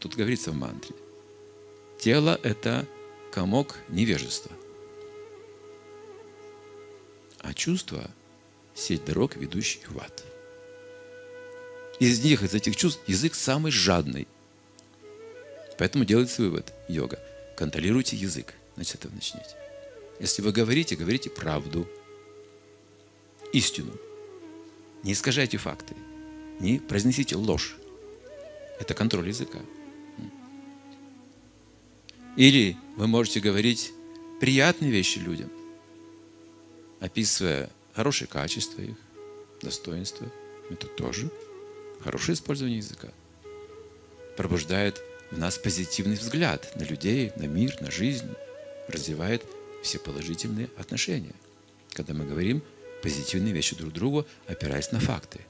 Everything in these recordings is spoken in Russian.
тут говорится в мантре. Тело – это комок невежества. А чувства – сеть дорог, ведущих в ад. Из них, из этих чувств, язык самый жадный. Поэтому делается вывод йога. Контролируйте язык. Значит, этого начните. Если вы говорите, говорите правду, истину. Не искажайте факты. Не произнесите ложь. Это контроль языка. Или вы можете говорить приятные вещи людям, описывая хорошие качества их, достоинства. Это тоже хорошее использование языка. Пробуждает в нас позитивный взгляд на людей, на мир, на жизнь, развивает все положительные отношения. Когда мы говорим позитивные вещи друг другу, опираясь на факты.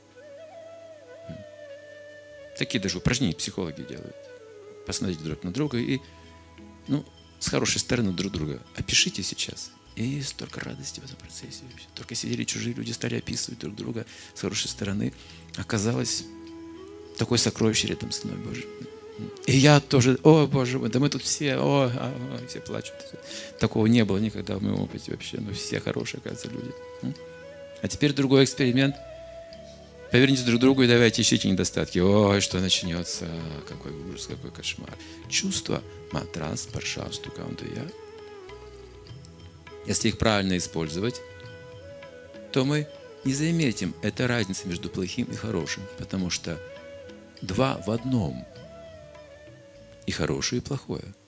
Такие даже упражнения психологи делают. Посмотрите друг на друга и ну, с хорошей стороны друг друга опишите сейчас. И столько радости в этом процессе. Только сидели чужие люди, стали описывать друг друга с хорошей стороны. Оказалось, такое сокровище рядом с мной, Боже. И я тоже, о, Боже мой, да мы тут все, о, а, о все плачут. Такого не было никогда в моем опыте вообще. Ну, все хорошие, оказывается, люди. А теперь другой эксперимент. Поверните друг к другу и давайте ищите недостатки. Ой, что начнется, какой ужас, какой кошмар. Чувство, матрас, паршасту, я. Если их правильно использовать, то мы не заметим это разница между плохим и хорошим, потому что два в одном – и хорошее, и плохое –